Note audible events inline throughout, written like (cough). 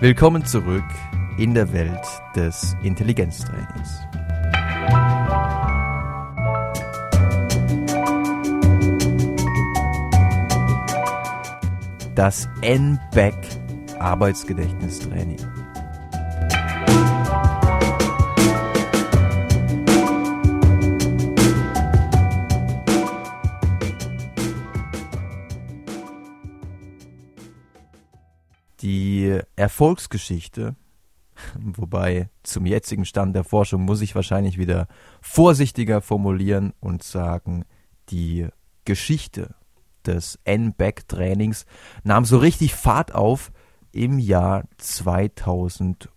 Willkommen zurück in der Welt des Intelligenztrainings. Das N-Back Arbeitsgedächtnistraining. Erfolgsgeschichte, wobei zum jetzigen Stand der Forschung muss ich wahrscheinlich wieder vorsichtiger formulieren und sagen, die Geschichte des N-Back-Trainings nahm so richtig Fahrt auf im Jahr 2008,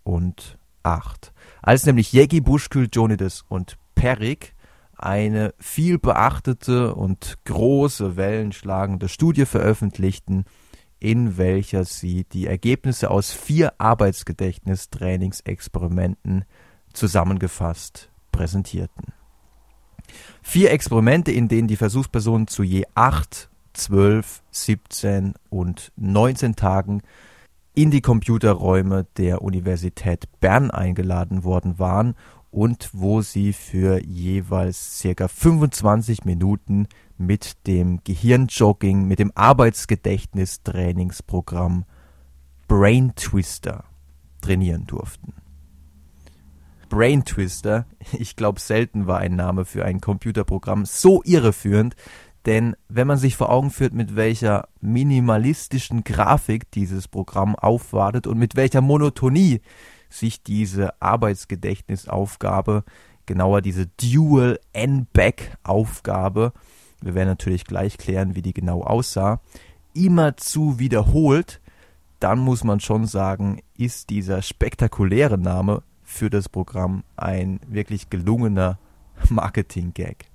als nämlich Jegi Buschkül, Jonides und Perik eine viel beachtete und große wellenschlagende Studie veröffentlichten, in welcher sie die Ergebnisse aus vier Arbeitsgedächtnistrainingsexperimenten zusammengefasst präsentierten. Vier Experimente, in denen die Versuchspersonen zu je acht, zwölf, 17 und 19 Tagen in die Computerräume der Universität Bern eingeladen worden waren und wo sie für jeweils circa 25 Minuten mit dem Gehirnjogging, mit dem Arbeitsgedächtnistrainingsprogramm Brain Twister trainieren durften. Brain Twister, ich glaube selten war ein Name für ein Computerprogramm so irreführend, denn wenn man sich vor Augen führt, mit welcher minimalistischen Grafik dieses Programm aufwartet und mit welcher Monotonie sich diese Arbeitsgedächtnisaufgabe, genauer diese Dual N-Back-Aufgabe, wir werden natürlich gleich klären, wie die genau aussah, immerzu wiederholt, dann muss man schon sagen, ist dieser spektakuläre Name für das Programm ein wirklich gelungener Marketing-Gag.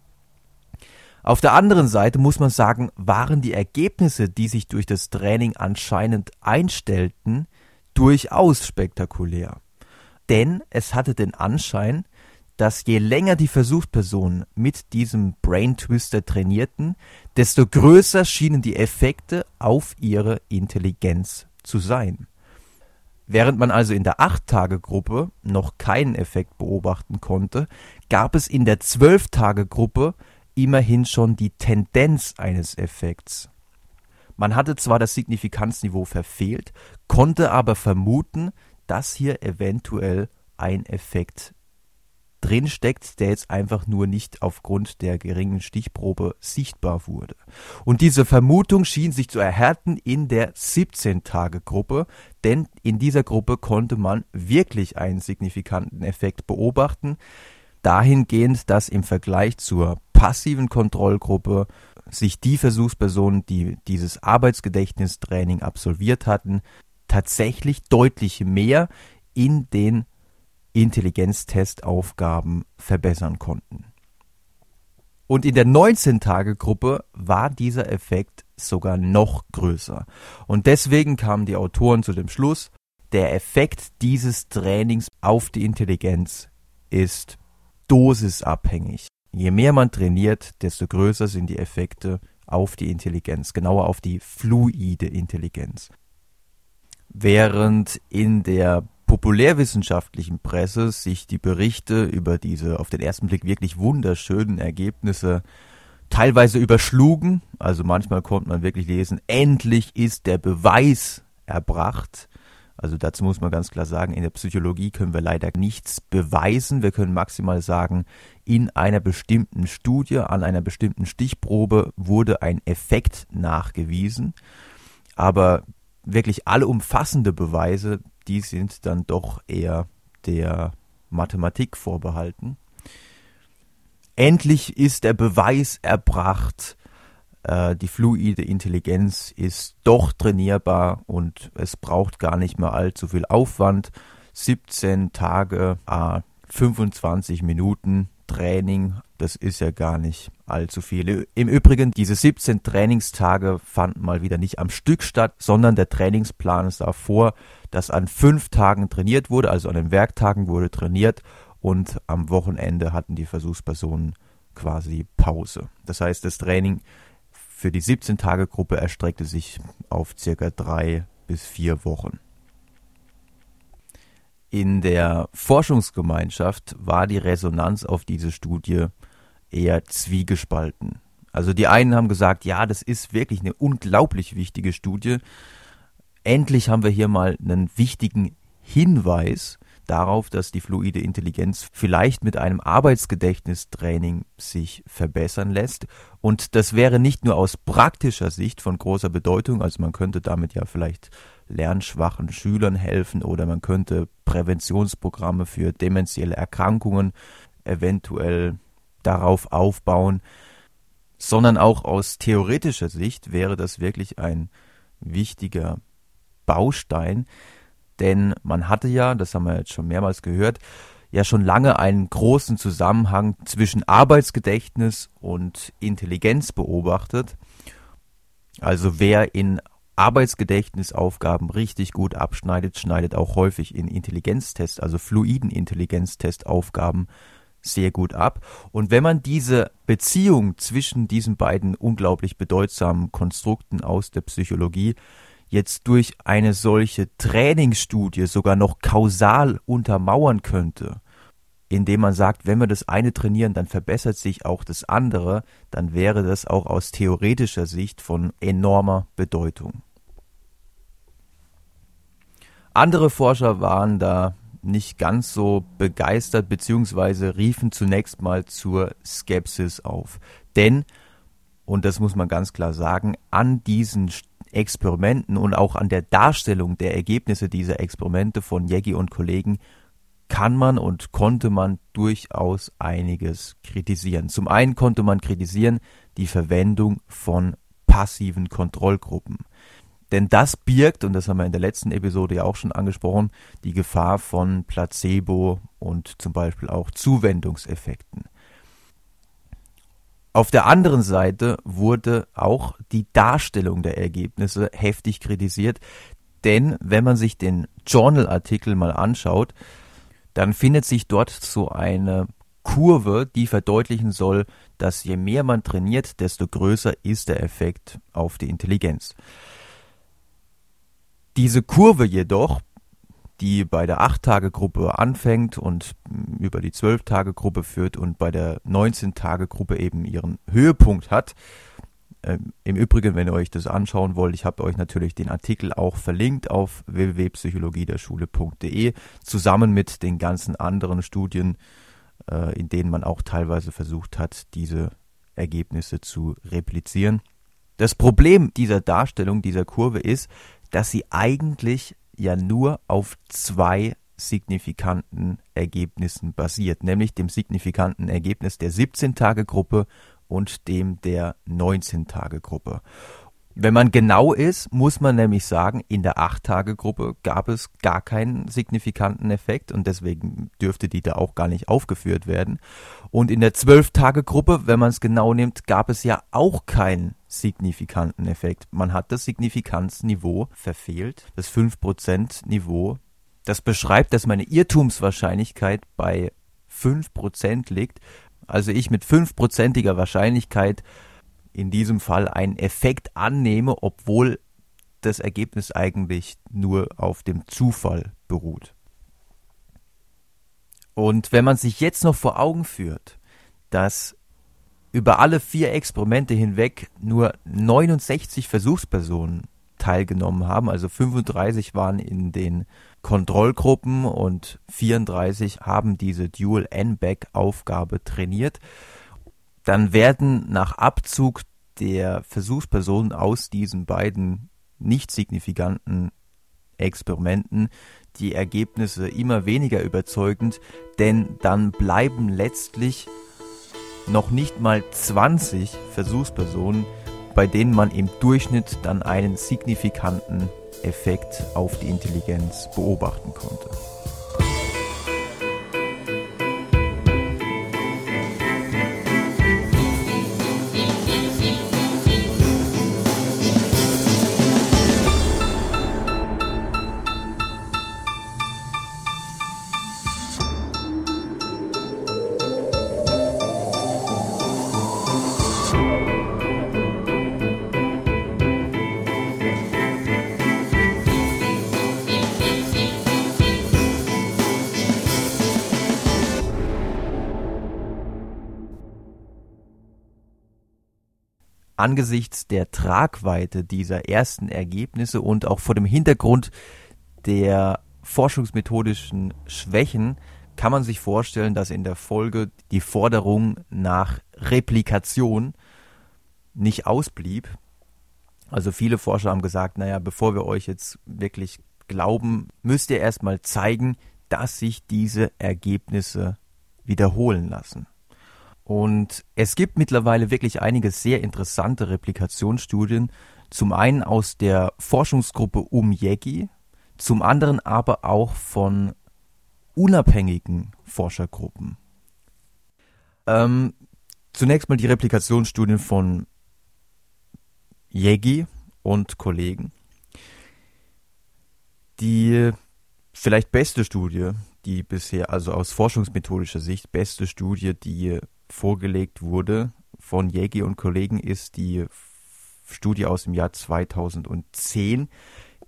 Auf der anderen Seite muss man sagen, waren die Ergebnisse, die sich durch das Training anscheinend einstellten, durchaus spektakulär. Denn es hatte den Anschein, dass je länger die Versuchspersonen mit diesem Brain Twister trainierten, desto größer schienen die Effekte auf ihre Intelligenz zu sein. Während man also in der 8-Tage-Gruppe noch keinen Effekt beobachten konnte, gab es in der 12-Tage-Gruppe immerhin schon die Tendenz eines Effekts. Man hatte zwar das Signifikanzniveau verfehlt, konnte aber vermuten, dass hier eventuell ein Effekt drinsteckt, der jetzt einfach nur nicht aufgrund der geringen Stichprobe sichtbar wurde. Und diese Vermutung schien sich zu erhärten in der 17-Tage-Gruppe, denn in dieser Gruppe konnte man wirklich einen signifikanten Effekt beobachten, dahingehend, dass im Vergleich zur passiven Kontrollgruppe sich die Versuchspersonen, die dieses Arbeitsgedächtnistraining absolviert hatten, tatsächlich deutlich mehr in den Intelligenztestaufgaben verbessern konnten. Und in der 19-Tage-Gruppe war dieser Effekt sogar noch größer. Und deswegen kamen die Autoren zu dem Schluss, der Effekt dieses Trainings auf die Intelligenz ist dosisabhängig. Je mehr man trainiert, desto größer sind die Effekte auf die Intelligenz, genauer auf die fluide Intelligenz. Während in der populärwissenschaftlichen Presse sich die Berichte über diese auf den ersten Blick wirklich wunderschönen Ergebnisse teilweise überschlugen, also manchmal konnte man wirklich lesen, endlich ist der Beweis erbracht, also dazu muss man ganz klar sagen, in der Psychologie können wir leider nichts beweisen. Wir können maximal sagen, in einer bestimmten Studie, an einer bestimmten Stichprobe wurde ein Effekt nachgewiesen. Aber wirklich alle umfassende Beweise, die sind dann doch eher der Mathematik vorbehalten. Endlich ist der Beweis erbracht, äh, die fluide Intelligenz ist doch trainierbar und es braucht gar nicht mehr allzu viel Aufwand. 17 Tage, äh, 25 Minuten Training, das ist ja gar nicht allzu viel. Im Übrigen, diese 17 Trainingstage fanden mal wieder nicht am Stück statt, sondern der Trainingsplan sah vor, dass an fünf Tagen trainiert wurde, also an den Werktagen wurde trainiert und am Wochenende hatten die Versuchspersonen quasi Pause. Das heißt, das Training für die 17-Tage-Gruppe erstreckte sich auf circa drei bis vier Wochen. In der Forschungsgemeinschaft war die Resonanz auf diese Studie eher zwiegespalten. Also die einen haben gesagt, ja, das ist wirklich eine unglaublich wichtige Studie. Endlich haben wir hier mal einen wichtigen Hinweis darauf, dass die fluide Intelligenz vielleicht mit einem Arbeitsgedächtnistraining sich verbessern lässt. Und das wäre nicht nur aus praktischer Sicht von großer Bedeutung, also man könnte damit ja vielleicht lernschwachen Schülern helfen oder man könnte Präventionsprogramme für dementielle Erkrankungen eventuell darauf aufbauen, sondern auch aus theoretischer Sicht wäre das wirklich ein wichtiger Baustein, denn man hatte ja, das haben wir jetzt schon mehrmals gehört, ja schon lange einen großen Zusammenhang zwischen Arbeitsgedächtnis und Intelligenz beobachtet. Also wer in Arbeitsgedächtnisaufgaben richtig gut abschneidet, schneidet auch häufig in Intelligenztests, also fluiden Intelligenztestaufgaben sehr gut ab. Und wenn man diese Beziehung zwischen diesen beiden unglaublich bedeutsamen Konstrukten aus der Psychologie jetzt durch eine solche Trainingsstudie sogar noch kausal untermauern könnte, indem man sagt, wenn wir das eine trainieren, dann verbessert sich auch das andere, dann wäre das auch aus theoretischer Sicht von enormer Bedeutung. Andere Forscher waren da nicht ganz so begeistert beziehungsweise riefen zunächst mal zur Skepsis auf. Denn, und das muss man ganz klar sagen, an diesen Experimenten und auch an der Darstellung der Ergebnisse dieser Experimente von Jeggi und Kollegen kann man und konnte man durchaus einiges kritisieren. Zum einen konnte man kritisieren die Verwendung von passiven Kontrollgruppen. Denn das birgt, und das haben wir in der letzten Episode ja auch schon angesprochen, die Gefahr von Placebo und zum Beispiel auch Zuwendungseffekten. Auf der anderen Seite wurde auch die Darstellung der Ergebnisse heftig kritisiert, denn wenn man sich den Journal-Artikel mal anschaut, dann findet sich dort so eine Kurve, die verdeutlichen soll, dass je mehr man trainiert, desto größer ist der Effekt auf die Intelligenz. Diese Kurve jedoch die bei der 8-Tage-Gruppe anfängt und über die 12-Tage-Gruppe führt und bei der 19-Tage-Gruppe eben ihren Höhepunkt hat. Ähm, Im Übrigen, wenn ihr euch das anschauen wollt, ich habe euch natürlich den Artikel auch verlinkt auf www.psychologiederschule.de zusammen mit den ganzen anderen Studien, äh, in denen man auch teilweise versucht hat, diese Ergebnisse zu replizieren. Das Problem dieser Darstellung, dieser Kurve ist, dass sie eigentlich ja nur auf zwei signifikanten Ergebnissen basiert, nämlich dem signifikanten Ergebnis der 17-Tage-Gruppe und dem der 19-Tage-Gruppe. Wenn man genau ist, muss man nämlich sagen, in der 8-Tage-Gruppe gab es gar keinen signifikanten Effekt und deswegen dürfte die da auch gar nicht aufgeführt werden. Und in der 12-Tage-Gruppe, wenn man es genau nimmt, gab es ja auch keinen signifikanten Effekt. Man hat das Signifikanzniveau verfehlt, das 5%-Niveau. Das beschreibt, dass meine Irrtumswahrscheinlichkeit bei 5% liegt. Also ich mit 5%iger Wahrscheinlichkeit in diesem Fall einen Effekt annehme, obwohl das Ergebnis eigentlich nur auf dem Zufall beruht. Und wenn man sich jetzt noch vor Augen führt, dass über alle vier Experimente hinweg nur 69 Versuchspersonen teilgenommen haben, also 35 waren in den Kontrollgruppen und 34 haben diese Dual N-Back Aufgabe trainiert, dann werden nach Abzug der Versuchspersonen aus diesen beiden nicht signifikanten Experimenten die Ergebnisse immer weniger überzeugend, denn dann bleiben letztlich noch nicht mal 20 Versuchspersonen, bei denen man im Durchschnitt dann einen signifikanten Effekt auf die Intelligenz beobachten konnte. Angesichts der Tragweite dieser ersten Ergebnisse und auch vor dem Hintergrund der forschungsmethodischen Schwächen kann man sich vorstellen, dass in der Folge die Forderung nach Replikation nicht ausblieb. Also viele Forscher haben gesagt, naja, bevor wir euch jetzt wirklich glauben, müsst ihr erstmal zeigen, dass sich diese Ergebnisse wiederholen lassen. Und es gibt mittlerweile wirklich einige sehr interessante Replikationsstudien, zum einen aus der Forschungsgruppe um Yegi, zum anderen aber auch von unabhängigen Forschergruppen. Ähm, zunächst mal die Replikationsstudien von Yegi und Kollegen. Die vielleicht beste Studie, die bisher, also aus forschungsmethodischer Sicht, beste Studie, die vorgelegt wurde von Jägi und Kollegen, ist die Studie aus dem Jahr 2010,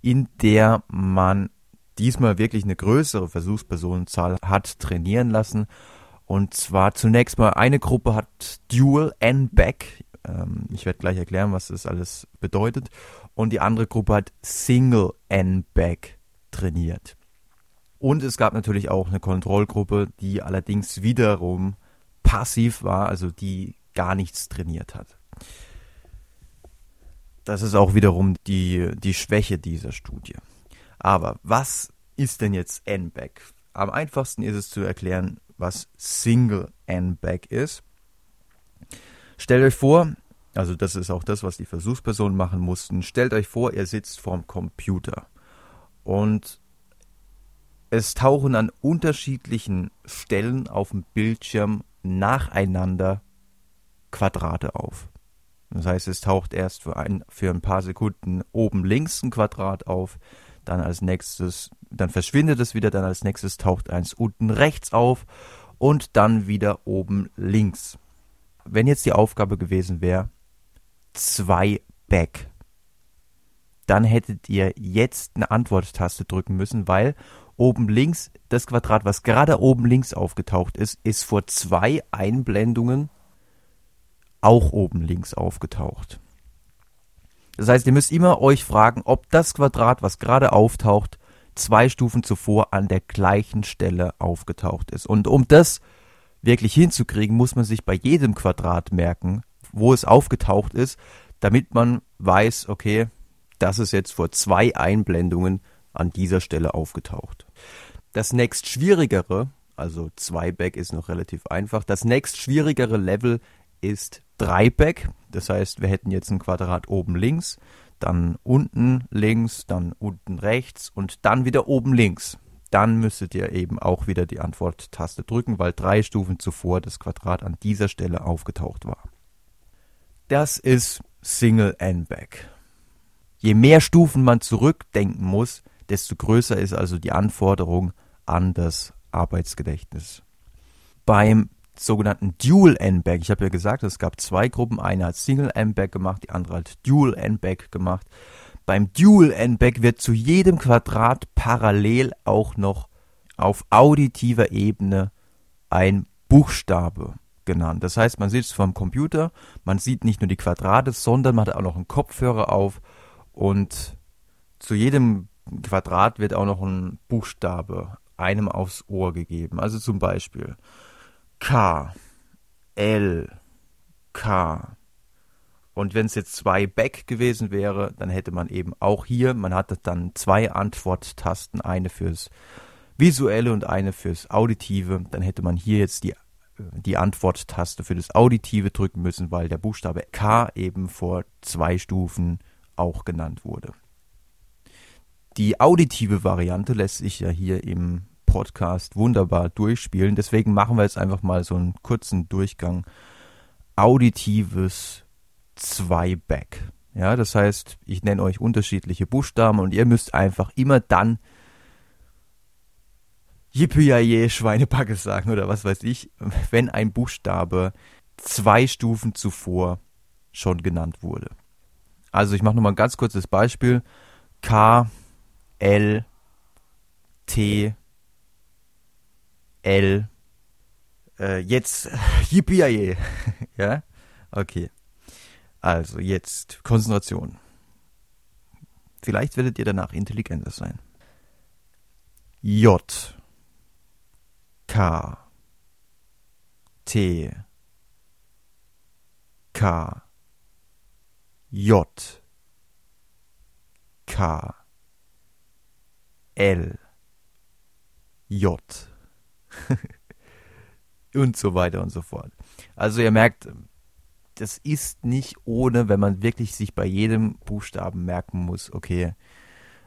in der man diesmal wirklich eine größere Versuchspersonenzahl hat trainieren lassen. Und zwar zunächst mal eine Gruppe hat Dual N-Back. Ähm, ich werde gleich erklären, was das alles bedeutet. Und die andere Gruppe hat Single N-Back trainiert. Und es gab natürlich auch eine Kontrollgruppe, die allerdings wiederum passiv war, also die gar nichts trainiert hat. Das ist auch wiederum die, die Schwäche dieser Studie. Aber was ist denn jetzt N-Back? Am einfachsten ist es zu erklären, was Single N-Back ist. Stellt euch vor, also das ist auch das, was die Versuchspersonen machen mussten. Stellt euch vor, ihr sitzt vorm Computer und es tauchen an unterschiedlichen Stellen auf dem Bildschirm nacheinander Quadrate auf. Das heißt, es taucht erst für ein, für ein paar Sekunden oben links ein Quadrat auf, dann als nächstes, dann verschwindet es wieder, dann als nächstes taucht eins unten rechts auf und dann wieder oben links. Wenn jetzt die Aufgabe gewesen wäre, zwei Back, dann hättet ihr jetzt eine Antworttaste drücken müssen, weil oben links, das Quadrat, was gerade oben links aufgetaucht ist, ist vor zwei Einblendungen auch oben links aufgetaucht. Das heißt, ihr müsst immer euch fragen, ob das Quadrat, was gerade auftaucht, zwei Stufen zuvor an der gleichen Stelle aufgetaucht ist. Und um das wirklich hinzukriegen, muss man sich bei jedem Quadrat merken, wo es aufgetaucht ist, damit man weiß, okay, das ist jetzt vor zwei Einblendungen an dieser Stelle aufgetaucht. Das nächst schwierigere, also 2-Back ist noch relativ einfach, das nächst schwierigere Level ist 3-Back. Das heißt, wir hätten jetzt ein Quadrat oben links, dann unten links, dann unten rechts und dann wieder oben links. Dann müsstet ihr eben auch wieder die Antworttaste drücken, weil drei Stufen zuvor das Quadrat an dieser Stelle aufgetaucht war. Das ist Single N-Back. Je mehr Stufen man zurückdenken muss, desto größer ist also die Anforderung an das Arbeitsgedächtnis. Beim sogenannten Dual N-Back, ich habe ja gesagt, es gab zwei Gruppen, eine hat Single N-Back gemacht, die andere hat Dual N-Back gemacht. Beim Dual N-Back wird zu jedem Quadrat parallel auch noch auf auditiver Ebene ein Buchstabe genannt. Das heißt, man sitzt vor dem Computer, man sieht nicht nur die Quadrate, sondern man hat auch noch einen Kopfhörer auf und zu jedem Quadrat wird auch noch ein Buchstabe einem aufs Ohr gegeben. Also zum Beispiel K, L, K. Und wenn es jetzt zwei Back gewesen wäre, dann hätte man eben auch hier, man hatte dann zwei Antworttasten, eine fürs visuelle und eine fürs auditive. Dann hätte man hier jetzt die, die Antworttaste für das auditive drücken müssen, weil der Buchstabe K eben vor zwei Stufen auch genannt wurde. Die auditive Variante lässt sich ja hier im Podcast wunderbar durchspielen. Deswegen machen wir jetzt einfach mal so einen kurzen Durchgang. Auditives Zweiback. Ja, das heißt, ich nenne euch unterschiedliche Buchstaben und ihr müsst einfach immer dann Yippie Schweinebacke sagen oder was weiß ich, wenn ein Buchstabe zwei Stufen zuvor schon genannt wurde. Also ich mache nochmal ein ganz kurzes Beispiel. K, L, T, L, äh, jetzt (laughs) Yippie (laughs) ja, okay. Also jetzt Konzentration. Vielleicht werdet ihr danach intelligenter sein. J K T K J K L J (laughs) und so weiter und so fort. Also ihr merkt, das ist nicht ohne, wenn man wirklich sich bei jedem Buchstaben merken muss, okay,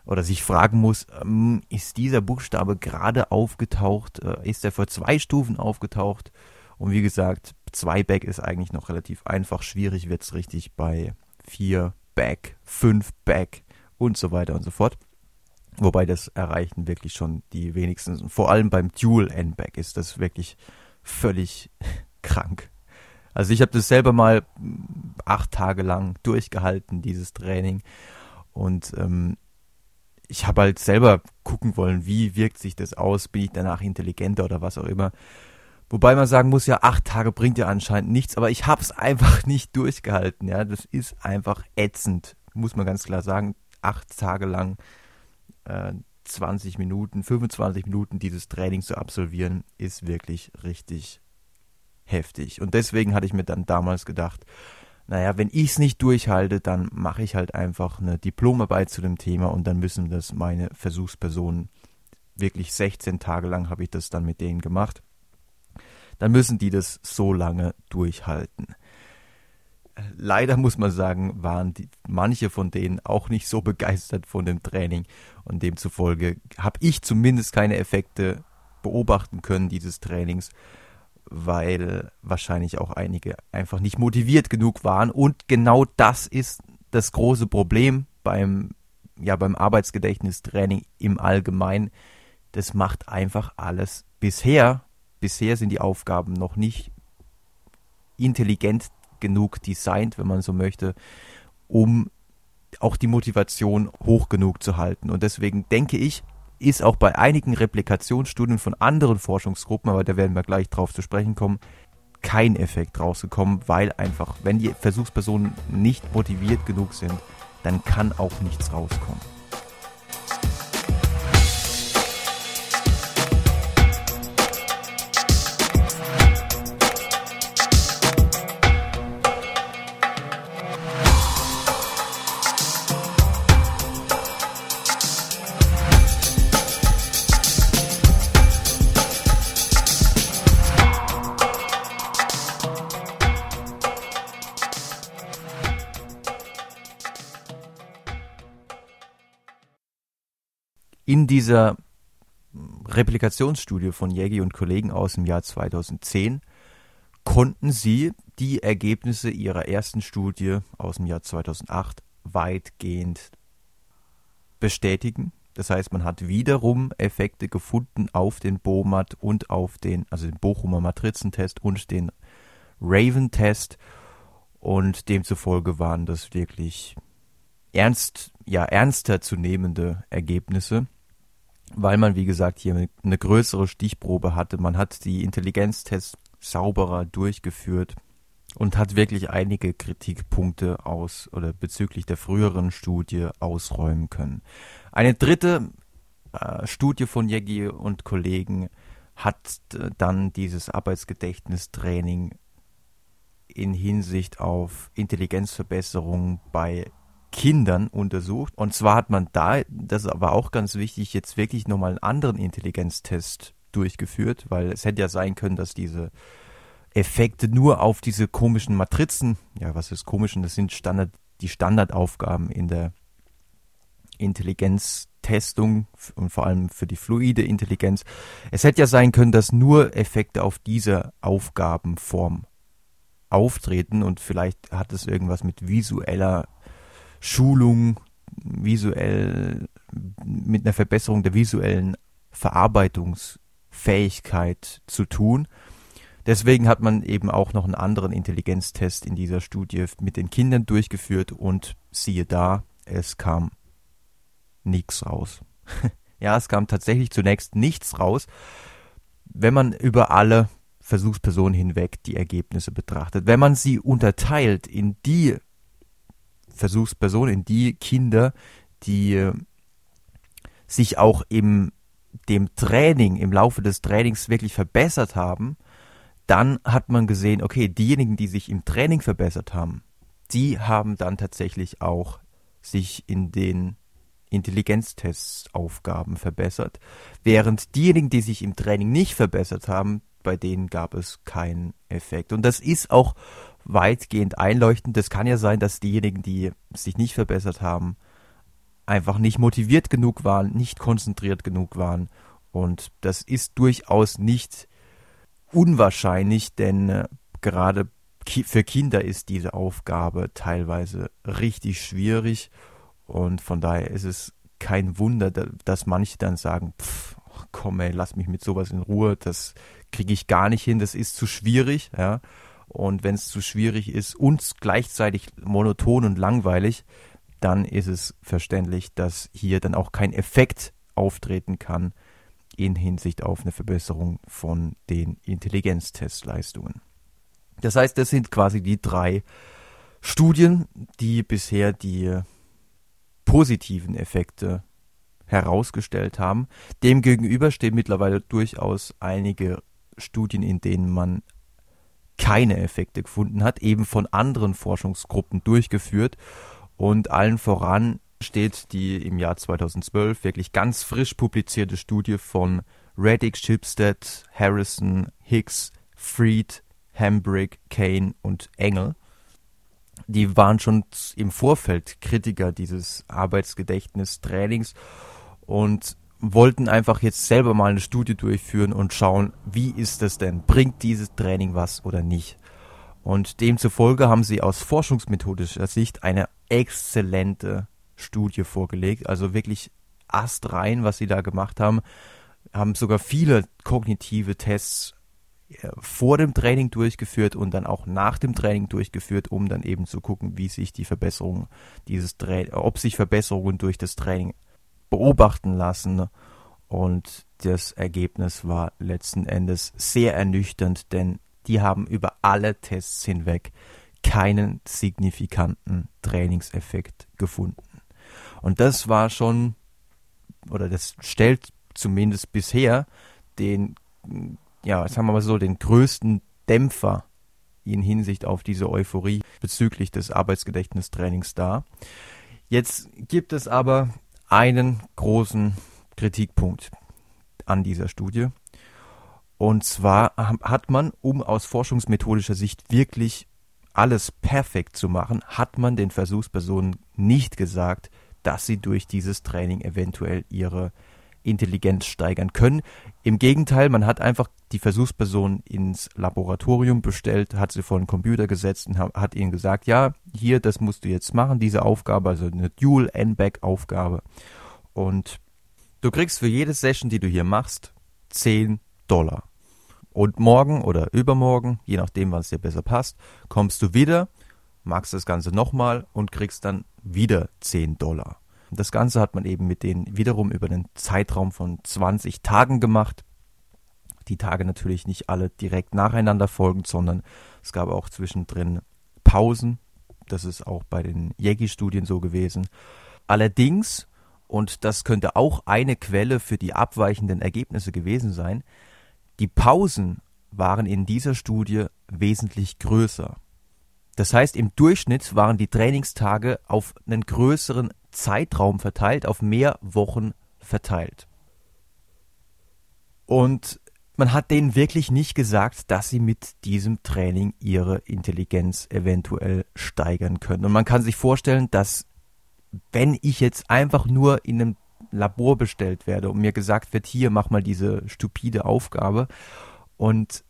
oder sich fragen muss, ähm, ist dieser Buchstabe gerade aufgetaucht, äh, ist er vor zwei Stufen aufgetaucht? Und wie gesagt, zwei Back ist eigentlich noch relativ einfach, schwierig wird es richtig bei vier Back, fünf Back und so weiter und so fort. Wobei das erreichen wirklich schon die wenigsten. Vor allem beim Dual N-Back ist das wirklich völlig (laughs) krank. Also ich habe das selber mal acht Tage lang durchgehalten, dieses Training. Und ähm, ich habe halt selber gucken wollen, wie wirkt sich das aus, bin ich danach intelligenter oder was auch immer. Wobei man sagen muss, ja, acht Tage bringt ja anscheinend nichts, aber ich habe es (laughs) einfach nicht durchgehalten. Ja, das ist einfach ätzend, muss man ganz klar sagen. Acht Tage lang äh, 20 Minuten, 25 Minuten dieses Training zu absolvieren, ist wirklich richtig heftig. Und deswegen hatte ich mir dann damals gedacht, naja, wenn ich es nicht durchhalte, dann mache ich halt einfach eine Diplomarbeit zu dem Thema und dann müssen das meine Versuchspersonen wirklich 16 Tage lang habe ich das dann mit denen gemacht. Dann müssen die das so lange durchhalten. Leider muss man sagen, waren die, manche von denen auch nicht so begeistert von dem Training und demzufolge habe ich zumindest keine Effekte beobachten können dieses Trainings weil wahrscheinlich auch einige einfach nicht motiviert genug waren. Und genau das ist das große Problem beim, ja, beim Arbeitsgedächtnistraining im Allgemeinen. Das macht einfach alles bisher. Bisher sind die Aufgaben noch nicht intelligent genug designt, wenn man so möchte, um auch die Motivation hoch genug zu halten. Und deswegen denke ich, ist auch bei einigen Replikationsstudien von anderen Forschungsgruppen, aber da werden wir gleich drauf zu sprechen kommen, kein Effekt rausgekommen, weil einfach, wenn die Versuchspersonen nicht motiviert genug sind, dann kann auch nichts rauskommen. In dieser Replikationsstudie von Jägi und Kollegen aus dem Jahr 2010 konnten sie die Ergebnisse ihrer ersten Studie aus dem Jahr 2008 weitgehend bestätigen. Das heißt, man hat wiederum Effekte gefunden auf den BOMAT und auf den, also den Bochumer Matrizentest und den Raven-Test. Und demzufolge waren das wirklich ernst, ja, ernster zu nehmende Ergebnisse weil man, wie gesagt, hier eine größere Stichprobe hatte. Man hat die Intelligenztests sauberer durchgeführt und hat wirklich einige Kritikpunkte aus oder bezüglich der früheren Studie ausräumen können. Eine dritte äh, Studie von Jeggi und Kollegen hat äh, dann dieses Arbeitsgedächtnistraining in Hinsicht auf Intelligenzverbesserung bei Kindern untersucht. Und zwar hat man da, das aber auch ganz wichtig, jetzt wirklich nochmal einen anderen Intelligenztest durchgeführt, weil es hätte ja sein können, dass diese Effekte nur auf diese komischen Matrizen, ja, was ist komischen, das sind Standard, die Standardaufgaben in der Intelligenztestung und vor allem für die fluide Intelligenz. Es hätte ja sein können, dass nur Effekte auf diese Aufgabenform auftreten und vielleicht hat es irgendwas mit visueller Schulung visuell mit einer Verbesserung der visuellen Verarbeitungsfähigkeit zu tun. Deswegen hat man eben auch noch einen anderen Intelligenztest in dieser Studie mit den Kindern durchgeführt und siehe da, es kam nichts raus. (laughs) ja, es kam tatsächlich zunächst nichts raus, wenn man über alle Versuchspersonen hinweg die Ergebnisse betrachtet. Wenn man sie unterteilt in die Versuchspersonen, in die Kinder, die äh, sich auch im dem Training, im Laufe des Trainings wirklich verbessert haben, dann hat man gesehen, okay, diejenigen, die sich im Training verbessert haben, die haben dann tatsächlich auch sich in den Intelligenztestaufgaben verbessert, während diejenigen, die sich im Training nicht verbessert haben, bei denen gab es keinen Effekt. Und das ist auch weitgehend einleuchtend. Es kann ja sein, dass diejenigen, die sich nicht verbessert haben, einfach nicht motiviert genug waren, nicht konzentriert genug waren. Und das ist durchaus nicht unwahrscheinlich, denn äh, gerade für Kinder ist diese Aufgabe teilweise richtig schwierig. Und von daher ist es kein Wunder, dass manche dann sagen, pff, komm ey, lass mich mit sowas in Ruhe, das kriege ich gar nicht hin, das ist zu schwierig, ja. Und wenn es zu schwierig ist und gleichzeitig monoton und langweilig, dann ist es verständlich, dass hier dann auch kein Effekt auftreten kann in Hinsicht auf eine Verbesserung von den Intelligenztestleistungen. Das heißt, das sind quasi die drei Studien, die bisher die positiven Effekte herausgestellt haben. Demgegenüber stehen mittlerweile durchaus einige Studien, in denen man keine Effekte gefunden hat, eben von anderen Forschungsgruppen durchgeführt. Und allen voran steht die im Jahr 2012 wirklich ganz frisch publizierte Studie von Reddick, Shipstead, Harrison, Hicks, Fried, Hambrick, Kane und Engel. Die waren schon im Vorfeld Kritiker dieses Arbeitsgedächtnistrainings und wollten einfach jetzt selber mal eine Studie durchführen und schauen, wie ist das denn? Bringt dieses Training was oder nicht? Und demzufolge haben sie aus forschungsmethodischer Sicht eine exzellente Studie vorgelegt, also wirklich astrein, was sie da gemacht haben, haben sogar viele kognitive Tests äh, vor dem Training durchgeführt und dann auch nach dem Training durchgeführt, um dann eben zu gucken, wie sich die Verbesserungen dieses Tra ob sich Verbesserungen durch das Training beobachten lassen. Und das Ergebnis war letzten Endes sehr ernüchternd, denn die haben über alle Tests hinweg keinen signifikanten Trainingseffekt gefunden. Und das war schon, oder das stellt zumindest bisher den, ja, sagen wir mal so, den größten Dämpfer in Hinsicht auf diese Euphorie bezüglich des Arbeitsgedächtnistrainings dar. Jetzt gibt es aber einen großen Kritikpunkt an dieser Studie. Und zwar hat man, um aus forschungsmethodischer Sicht wirklich alles perfekt zu machen, hat man den Versuchspersonen nicht gesagt, dass sie durch dieses Training eventuell ihre Intelligenz steigern können. Im Gegenteil, man hat einfach die Versuchspersonen ins Laboratorium bestellt, hat sie vor den Computer gesetzt und hat ihnen gesagt, ja, hier, das musst du jetzt machen, diese Aufgabe, also eine Dual N-Back-Aufgabe. Und du kriegst für jede Session, die du hier machst, 10 Dollar. Und morgen oder übermorgen, je nachdem, was dir besser passt, kommst du wieder, magst das Ganze nochmal und kriegst dann wieder 10 Dollar. Das Ganze hat man eben mit denen wiederum über einen Zeitraum von 20 Tagen gemacht. Die Tage natürlich nicht alle direkt nacheinander folgend, sondern es gab auch zwischendrin Pausen. Das ist auch bei den Yegi-Studien so gewesen. Allerdings, und das könnte auch eine Quelle für die abweichenden Ergebnisse gewesen sein, die Pausen waren in dieser Studie wesentlich größer. Das heißt, im Durchschnitt waren die Trainingstage auf einen größeren Zeitraum verteilt, auf mehr Wochen verteilt. Und man hat denen wirklich nicht gesagt, dass sie mit diesem Training ihre Intelligenz eventuell steigern können. Und man kann sich vorstellen, dass wenn ich jetzt einfach nur in einem Labor bestellt werde und mir gesagt wird, hier mach mal diese stupide Aufgabe und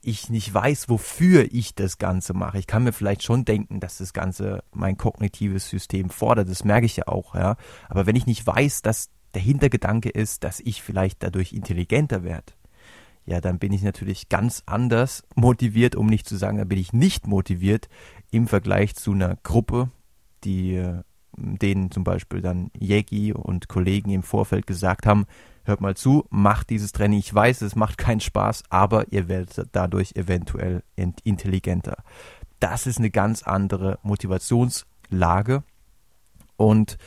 ich nicht weiß, wofür ich das Ganze mache. Ich kann mir vielleicht schon denken, dass das Ganze mein kognitives System fordert. Das merke ich ja auch, ja. Aber wenn ich nicht weiß, dass der Hintergedanke ist, dass ich vielleicht dadurch intelligenter werde, ja, dann bin ich natürlich ganz anders motiviert, um nicht zu sagen, dann bin ich nicht motiviert im Vergleich zu einer Gruppe, die denen zum Beispiel dann Jägi und Kollegen im Vorfeld gesagt haben, hört mal zu, macht dieses Training. Ich weiß, es macht keinen Spaß, aber ihr werdet dadurch eventuell intelligenter. Das ist eine ganz andere Motivations- Lage. Und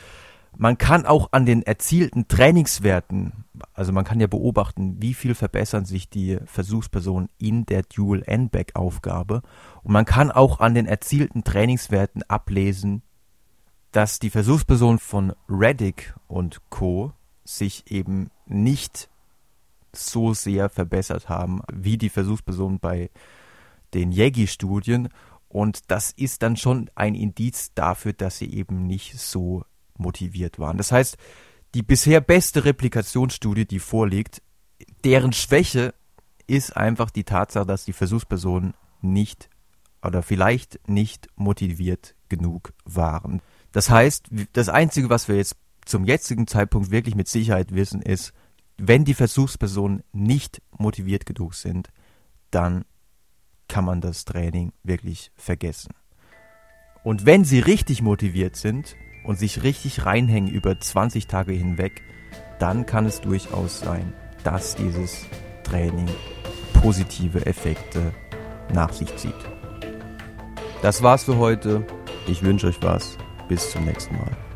man kann auch an den erzielten Trainingswerten, also man kann ja beobachten, wie viel verbessern sich die Versuchspersonen in der Dual N-Back Aufgabe. Und man kann auch an den erzielten Trainingswerten ablesen, dass die Versuchspersonen von Reddick und Co. sich eben nicht so sehr verbessert haben wie die Versuchspersonen bei den Yegi-Studien. Und das ist dann schon ein Indiz dafür, dass sie eben nicht so motiviert waren. Das heißt, die bisher beste Replikationsstudie, die vorliegt, deren Schwäche ist einfach die Tatsache, dass die Versuchspersonen nicht oder vielleicht nicht motiviert genug waren. Das heißt, das Einzige, was wir jetzt zum jetzigen Zeitpunkt wirklich mit Sicherheit wissen, ist, wenn die Versuchspersonen nicht motiviert genug sind, dann kann man das Training wirklich vergessen. Und wenn sie richtig motiviert sind und sich richtig reinhängen über 20 Tage hinweg, dann kann es durchaus sein, dass dieses Training positive Effekte nach sich zieht. Das war's für heute. Ich wünsche euch was. Bis zum nächsten Mal.